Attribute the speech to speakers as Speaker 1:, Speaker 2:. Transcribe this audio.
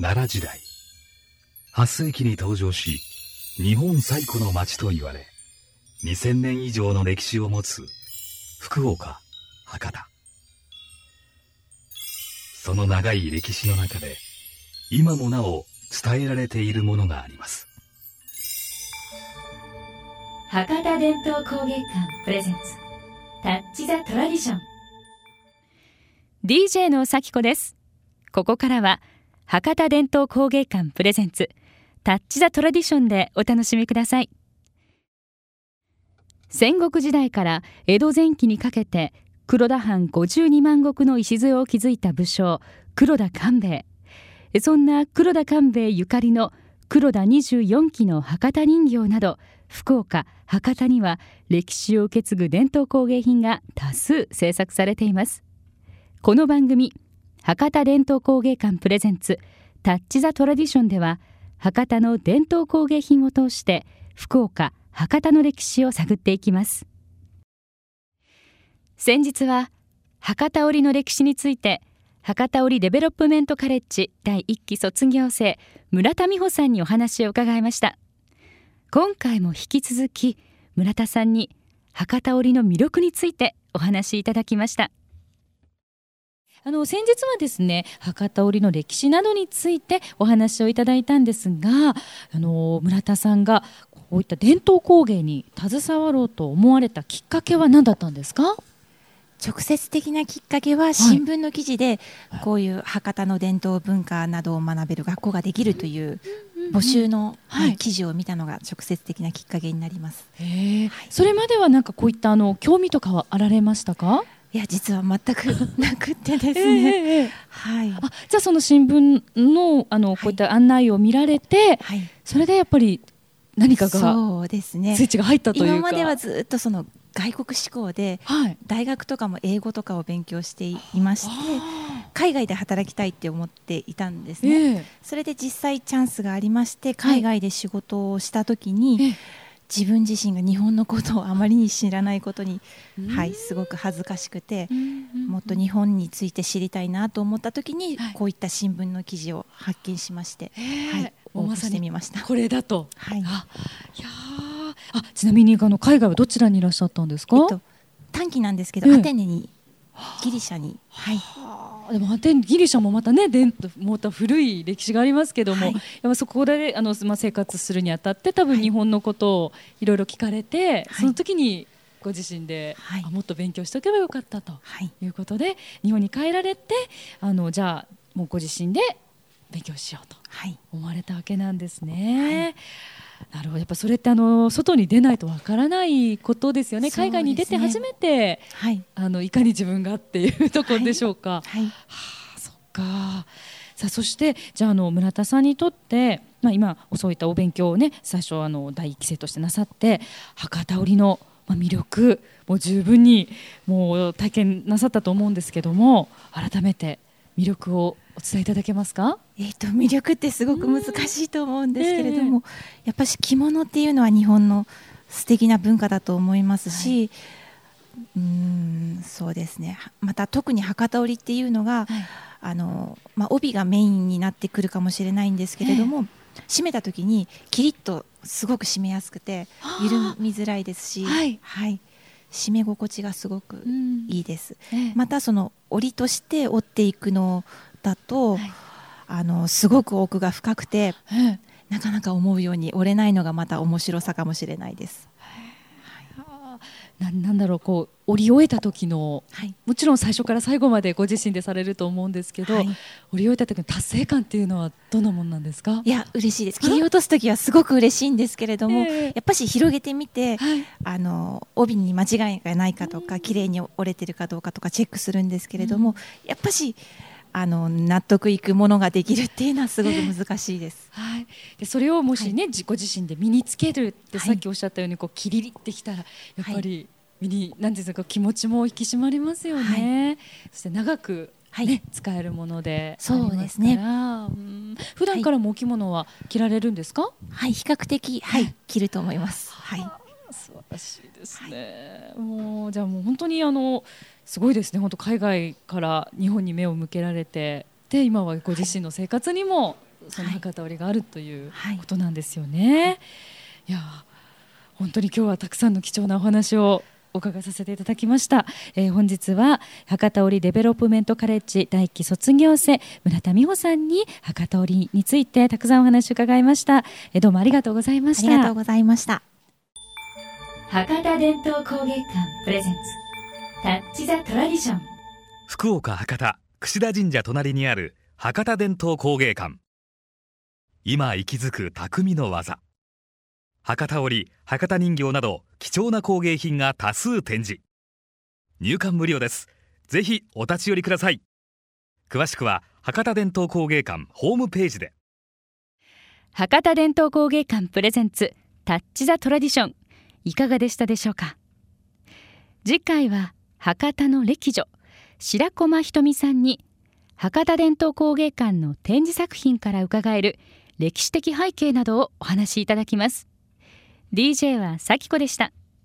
Speaker 1: 奈良時代。8世紀に登場し日本最古の町と言われ2000年以上の歴史を持つ福岡博多。その長い歴史の中で今もなお伝えられているものがあります。
Speaker 2: 博多伝統工芸館プレゼンツタッチ・ザ・トラディション。
Speaker 3: DJ の咲子です。ここからは博多伝統工芸館プレゼンツタッチ・ザ・トラディションでお楽しみください。戦国時代から江戸前期にかけて黒田藩52万石の礎を築いた武将黒田官兵衛。そんな黒田官兵衛ゆかりの黒田24期の博多人形など福岡博多には歴史を受け継ぐ伝統工芸品が多数制作されています。この番組博多伝統工芸館プレゼンツタッチ・ザ・トラディションでは博多の伝統工芸品を通して福岡博多の歴史を探っていきます。先日は博多織の歴史について博多織デベロップメントカレッジ第1期卒業生村田美穂さんにお話を伺いました。今回も引き続き村田さんに博多織の魅力についてお話しいただきました。あの先日はですね博多織の歴史などについてお話をいただいたんですがあの村田さんがこういった伝統工芸に携わろうと思われたきっかけは何だったんですか？
Speaker 4: 直接的なきっかけは新聞の記事でこういう博多の伝統文化などを学べる学校ができるという募集の、記事を見たのが直接的なきっかけになります。
Speaker 3: はい、それまではなんかこういったあの興味とかはあられましたか？
Speaker 4: いや実は全くなくてですね、えー、はい、
Speaker 3: あじゃあその新聞のあのこういった案内を見られて、はい、それでやっぱり何かが
Speaker 4: そうですね。
Speaker 3: スイッチが入ったというか。
Speaker 4: 今まではずっとその外国志向で、はい、大学とかも英語とかを勉強していまして海外で働きたいって思っていたんですね、えー、それで実際チャンスがありまして海外で仕事をした時に、はい自分自身が日本のことをあまりに知らないことに、はい、すごく恥ずかしくて、もっと日本について知りたいなと思った時に、はい、こういった新聞の記事を発見しまして、はい、応募してみました。
Speaker 3: これだと、はい、あいやあちなみにあの海外はどちらにいらっしゃったんですか、えっと、
Speaker 4: 短期なんですけど、アテネにギリシャに、はい、
Speaker 3: でもギリシャもまたね伝もた古い歴史がありますけども、はい、やっぱそこであの、まあ、生活するにあたって多分日本のことをいろいろ聞かれて、はい、その時にご自身で、はい、もっと勉強しておけばよかったとい。うことで、日本に帰られてあのじゃあもうご自身で勉強しようと思われたわけなんですね。なるほど。やっぱそれってあの外に出ないとわからないことですよね、ね、海外に出て初めて、はい、あのいかに自分がっていうところでしょうか。はい、はあ、そっか。さあそしてじゃああの村田さんにとって、まあ、今そういったお勉強をね最初あの第一期生としてなさって博多織の魅力もう十分にもう体験なさったと思うんですけども改めて魅力をお伝えいただけますか、
Speaker 4: えーと、魅力ってすごく難しいと思うんですけれども、えー、やっぱり着物っていうのは日本の素敵な文化だと思いますし、はい、うんそうですね。また特に博多織っていうのが、はい、あのまあ、帯がメインになってくるかもしれないんですけれども、えー、締めた時にキリッとすごく締めやすくて緩みづらいですし、はい、はい、締め心地がすごくいいです、うんえ。ー、またその織として織っていくのだと、はい、あのすごく奥が深くて、なかなか思うように折れないのがまた面白さかもしれないです。
Speaker 3: ななんだろうこう折り終えた時の、はい、もちろん最初から最後までご自身でされると思うんですけど、はい、折り終えた時の達成感っていうのはどんなもんなんですか？
Speaker 4: いや嬉しいです。切り落とす時はすごく嬉しいんですけれども、えー、やっぱし広げてみて、はい、あの帯に間違いがないかとか綺麗に折れてるかどうかとかチェックするんですけれども、うん、やっぱしあの納得いくものができるっていうのはすごく難しいです。
Speaker 3: はい。でそれをもしね、はい、自己自身で身につけるってさっきおっしゃったようにこうキリリってきたらやっぱり身に何ですか気持ちも引き締まりますよね。はい、そして長くはい、使えるもので
Speaker 4: そうですね。
Speaker 3: 普段からもお着物は着られるんですか？
Speaker 4: はい、比較的はい着ると思います。はい。
Speaker 3: 素晴らしいですね。もうじゃあもう本当にあのすごいですね。本当海外から日本に目を向けられてで今はご自身の生活にもその博多織があるということなんですよね。はい、いや本当に今日はたくさんの貴重なお話をお伺いさせていただきました、えー、本日は博多織デベロップメントカレッジ大期卒業生村田美穂さんに博多織についてたくさんお話を伺いました、えー、どうもありがとうございました。
Speaker 4: ありがとうございました
Speaker 2: 博多伝統工芸館プレゼンツタッチザトラディション。
Speaker 1: 福岡博多櫛田神社隣にある博多伝統工芸館。今息づく匠の技。博多織博多人形など貴重な工芸品が多数展示。入館無料です。ぜひお立ち寄りください。詳しくは博多伝統工芸館ホームページで。
Speaker 3: 博多伝統工芸館プレゼンツタッチ・ザ・トラディションいかがでしたでしょうか？次回は博多の歴女白駒ひとみさんに博多伝統工芸館の展示作品から伺える歴史的背景などをお話しいただきます。DJ はさきこでした。